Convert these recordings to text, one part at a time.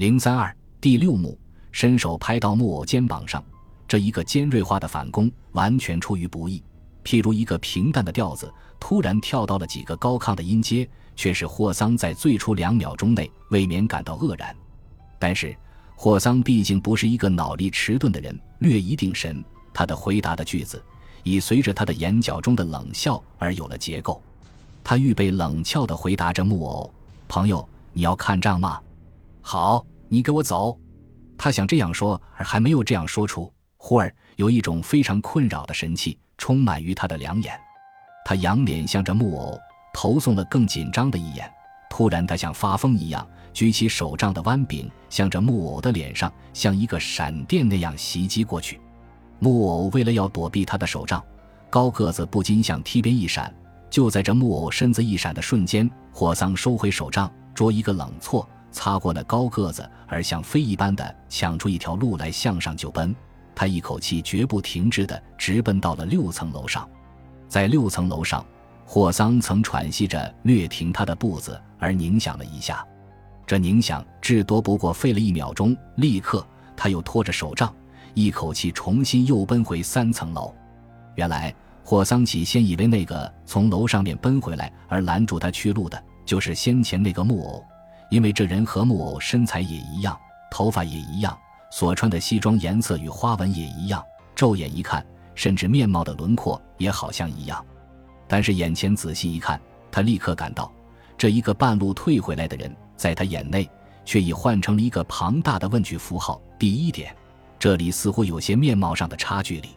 零三二第六幕，伸手拍到木偶肩膀上，这一个尖锐化的反攻完全出于不意。譬如一个平淡的调子，突然跳到了几个高亢的音阶，却使霍桑在最初两秒钟内未免感到愕然。但是霍桑毕竟不是一个脑力迟钝的人，略一定神，他的回答的句子已随着他的眼角中的冷笑而有了结构。他预备冷峭地回答着木偶：“朋友，你要看账吗？”好，你给我走。他想这样说，而还没有这样说出。忽而有一种非常困扰的神气充满于他的两眼。他仰脸向着木偶投送了更紧张的一眼。突然，他像发疯一样举起手杖的弯柄，向着木偶的脸上像一个闪电那样袭击过去。木偶为了要躲避他的手杖，高个子不禁向梯边一闪。就在这木偶身子一闪的瞬间，霍桑收回手杖，捉一个冷错。擦过了高个子，而像飞一般的抢出一条路来，向上就奔。他一口气绝不停滞的直奔到了六层楼上。在六层楼上，霍桑曾喘息着略停他的步子，而凝想了一下。这凝想至多不过费了一秒钟。立刻，他又拖着手杖，一口气重新又奔回三层楼。原来，霍桑起先以为那个从楼上面奔回来而拦住他去路的，就是先前那个木偶。因为这人和木偶身材也一样，头发也一样，所穿的西装颜色与花纹也一样，骤眼一看，甚至面貌的轮廓也好像一样。但是眼前仔细一看，他立刻感到，这一个半路退回来的人，在他眼内却已换成了一个庞大的问句符号。第一点，这里似乎有些面貌上的差距里，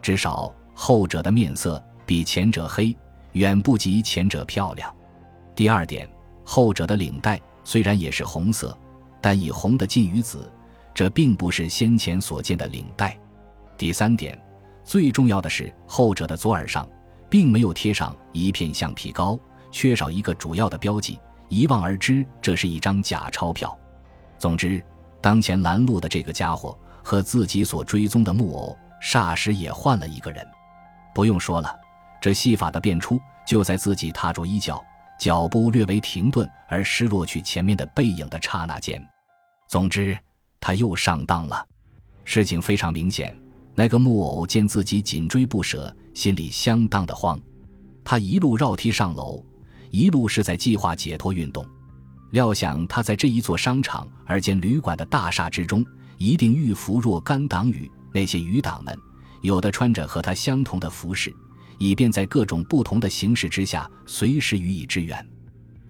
至少后者的面色比前者黑，远不及前者漂亮。第二点，后者的领带。虽然也是红色，但以红的近于紫，这并不是先前所见的领带。第三点，最重要的是后者的左耳上并没有贴上一片橡皮膏，缺少一个主要的标记，一望而知这是一张假钞票。总之，当前拦路的这个家伙和自己所追踪的木偶霎时也换了一个人。不用说了，这戏法的变出就在自己踏着衣角。脚步略微停顿，而失落去前面的背影的刹那间，总之他又上当了。事情非常明显，那个木偶见自己紧追不舍，心里相当的慌。他一路绕梯上楼，一路是在计划解脱运动。料想他在这一座商场而兼旅馆的大厦之中，一定遇伏若干党羽。那些余党们，有的穿着和他相同的服饰。以便在各种不同的形势之下随时予以支援。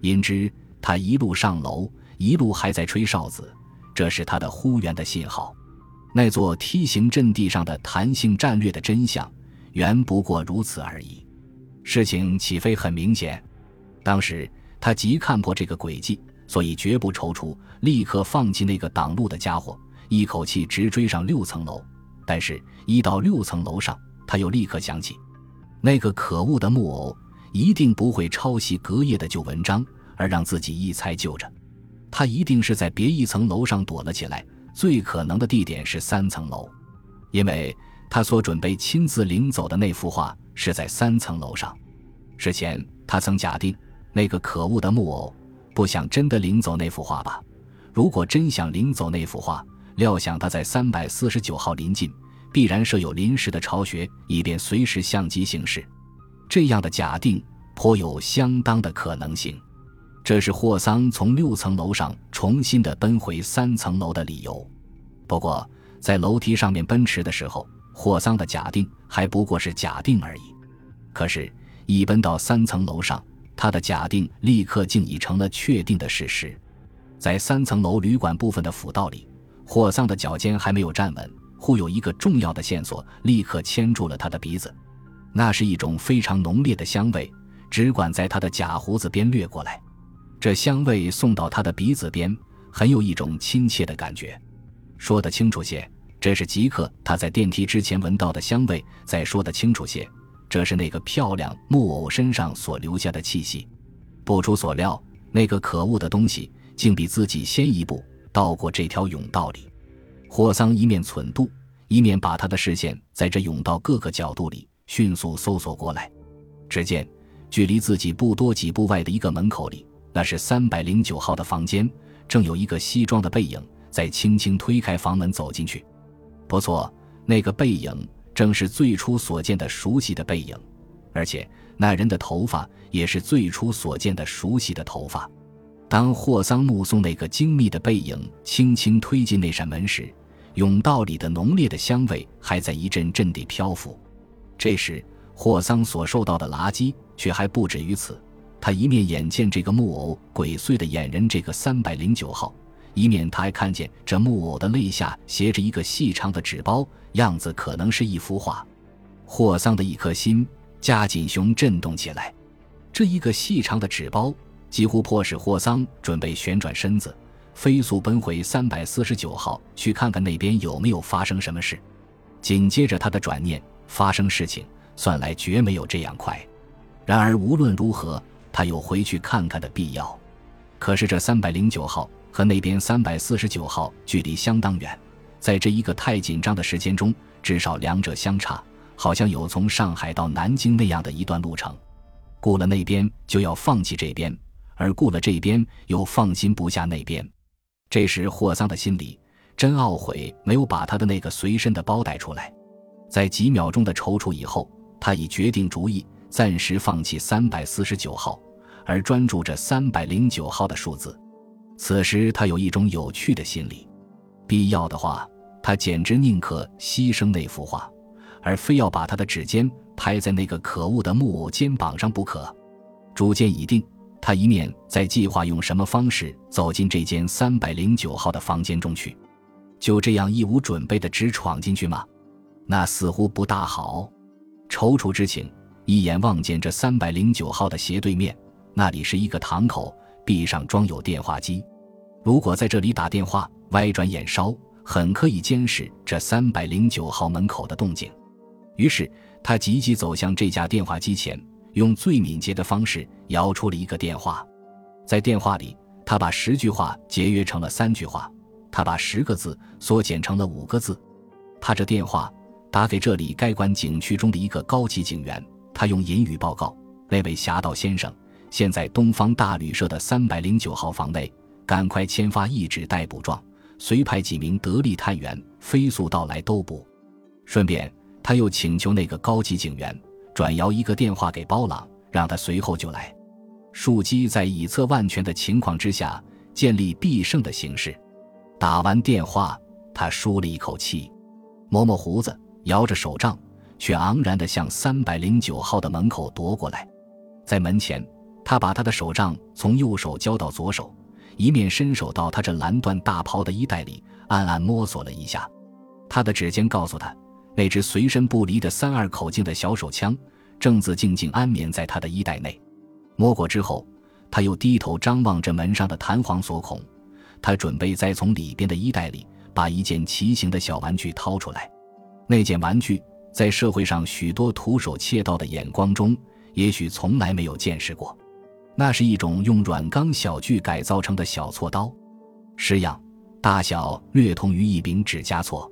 因之，他一路上楼，一路还在吹哨子，这是他的呼援的信号。那座梯形阵地上的弹性战略的真相，原不过如此而已。事情岂非很明显？当时他极看破这个诡计，所以绝不踌躇，立刻放弃那个挡路的家伙，一口气直追上六层楼。但是，一到六层楼上，他又立刻想起。那个可恶的木偶一定不会抄袭隔夜的旧文章，而让自己一猜就着。他一定是在别一层楼上躲了起来。最可能的地点是三层楼，因为他所准备亲自领走的那幅画是在三层楼上。事前他曾假定那个可恶的木偶不想真的领走那幅画吧？如果真想领走那幅画，料想他在三百四十九号临近。必然设有临时的巢穴，以便随时相机行事。这样的假定颇有相当的可能性。这是霍桑从六层楼上重新的奔回三层楼的理由。不过，在楼梯上面奔驰的时候，霍桑的假定还不过是假定而已。可是，一奔到三层楼上，他的假定立刻竟已成了确定的事实。在三层楼旅馆部分的辅道里，霍桑的脚尖还没有站稳。忽有一个重要的线索，立刻牵住了他的鼻子，那是一种非常浓烈的香味，只管在他的假胡子边掠过来。这香味送到他的鼻子边，很有一种亲切的感觉。说得清楚些，这是吉克他在电梯之前闻到的香味；再说得清楚些，这是那个漂亮木偶身上所留下的气息。不出所料，那个可恶的东西竟比自己先一步到过这条甬道里。霍桑一面忖度，一面把他的视线在这甬道各个角度里迅速搜索过来。只见距离自己不多几步外的一个门口里，那是三百零九号的房间，正有一个西装的背影在轻轻推开房门走进去。不错，那个背影正是最初所见的熟悉的背影，而且那人的头发也是最初所见的熟悉的头发。当霍桑目送那个精密的背影轻轻推进那扇门时，甬道里的浓烈的香味还在一阵阵地漂浮。这时，霍桑所受到的垃圾却还不止于此。他一面眼见这个木偶鬼祟的掩人这个三百零九号，一面他还看见这木偶的肋下斜着一个细长的纸包，样子可能是一幅画。霍桑的一颗心加紧熊震动起来。这一个细长的纸包几乎迫使霍桑准备旋转身子，飞速奔回三百四十九号去看看那边有没有发生什么事。紧接着他的转念，发生事情算来绝没有这样快。然而无论如何。他有回去看看的必要，可是这三百零九号和那边三百四十九号距离相当远，在这一个太紧张的时间中，至少两者相差，好像有从上海到南京那样的一段路程。顾了那边就要放弃这边，而顾了这边又放心不下那边。这时霍桑的心里真懊悔，没有把他的那个随身的包带出来。在几秒钟的踌躇以后，他已决定主意，暂时放弃三百四十九号。而专注着三百零九号的数字，此时他有一种有趣的心理。必要的话，他简直宁可牺牲那幅画，而非要把他的指尖拍在那个可恶的木偶肩膀上不可。主见已定，他一面在计划用什么方式走进这间三百零九号的房间中去。就这样一无准备的直闯进去吗？那似乎不大好。踌躇之情，一眼望见这三百零九号的斜对面。那里是一个堂口，壁上装有电话机。如果在这里打电话，歪转眼梢，很可以监视这三百零九号门口的动静。于是他急急走向这架电话机前，用最敏捷的方式摇出了一个电话。在电话里，他把十句话节约成了三句话，他把十个字缩减成了五个字。他这电话打给这里该管景区中的一个高级警员，他用隐语报告：“那位侠盗先生。”现在东方大旅社的三百零九号房内，赶快签发一纸逮捕状，随派几名得力探员飞速到来兜捕。顺便，他又请求那个高级警员转摇一个电话给包朗，让他随后就来。树基在以策万全的情况之下建立必胜的形势。打完电话，他舒了一口气，摸摸胡子，摇着手杖，却昂然地向三百零九号的门口踱过来，在门前。他把他的手杖从右手交到左手，一面伸手到他这蓝缎大袍的衣袋里，暗暗摸索了一下。他的指尖告诉他，那只随身不离的三二口径的小手枪正自静静安眠在他的衣袋内。摸过之后，他又低头张望着门上的弹簧锁孔，他准备再从里边的衣袋里把一件奇形的小玩具掏出来。那件玩具在社会上许多徒手窃盗的眼光中，也许从来没有见识过。那是一种用软钢小锯改造成的小锉刀，式样、大小略同于一柄指甲锉。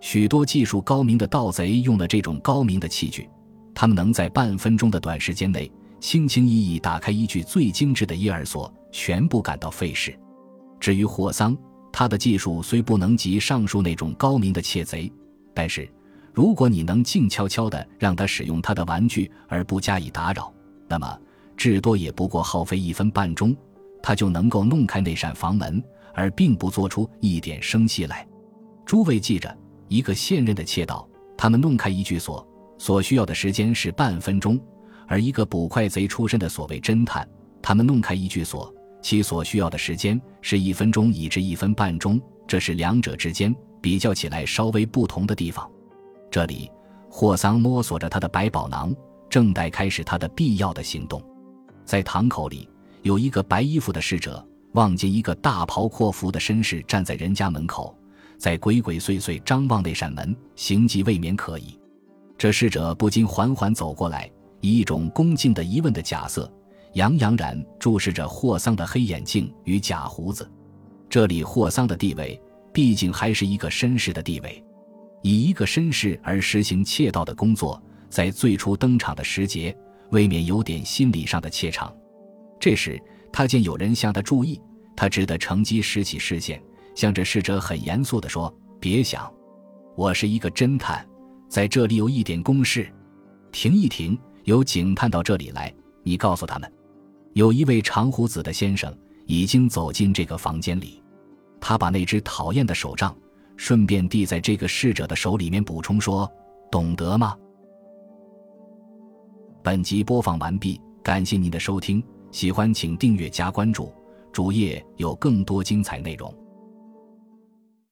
许多技术高明的盗贼用了这种高明的器具，他们能在半分钟的短时间内轻轻易易打开一具最精致的一耳锁，全部感到费事。至于霍桑，他的技术虽不能及上述那种高明的窃贼，但是如果你能静悄悄地让他使用他的玩具而不加以打扰，那么。至多也不过耗费一分半钟，他就能够弄开那扇房门，而并不做出一点声息来。诸位记着，一个现任的窃盗，他们弄开一具锁所需要的时间是半分钟；而一个捕快贼出身的所谓侦探，他们弄开一具锁，其所需要的时间是一分钟以至一分半钟。这是两者之间比较起来稍微不同的地方。这里，霍桑摸索着他的百宝囊，正待开始他的必要的行动。在堂口里，有一个白衣服的侍者，望见一个大袍阔服的绅士站在人家门口，在鬼鬼祟祟张望那扇门，行迹未免可疑。这侍者不禁缓缓走过来，以一种恭敬的疑问的假色，洋洋然注视着霍桑的黑眼镜与假胡子。这里霍桑的地位，毕竟还是一个绅士的地位，以一个绅士而实行窃盗的工作，在最初登场的时节。未免有点心理上的怯场。这时，他见有人向他注意，他只得乘机拾起视线，向着侍者很严肃地说：“别想，我是一个侦探，在这里有一点公事。停一停，有警探到这里来，你告诉他们，有一位长胡子的先生已经走进这个房间里。他把那只讨厌的手杖顺便递在这个侍者的手里面，补充说：懂得吗？”本集播放完毕，感谢您的收听，喜欢请订阅加关注。主页有更多精彩内容。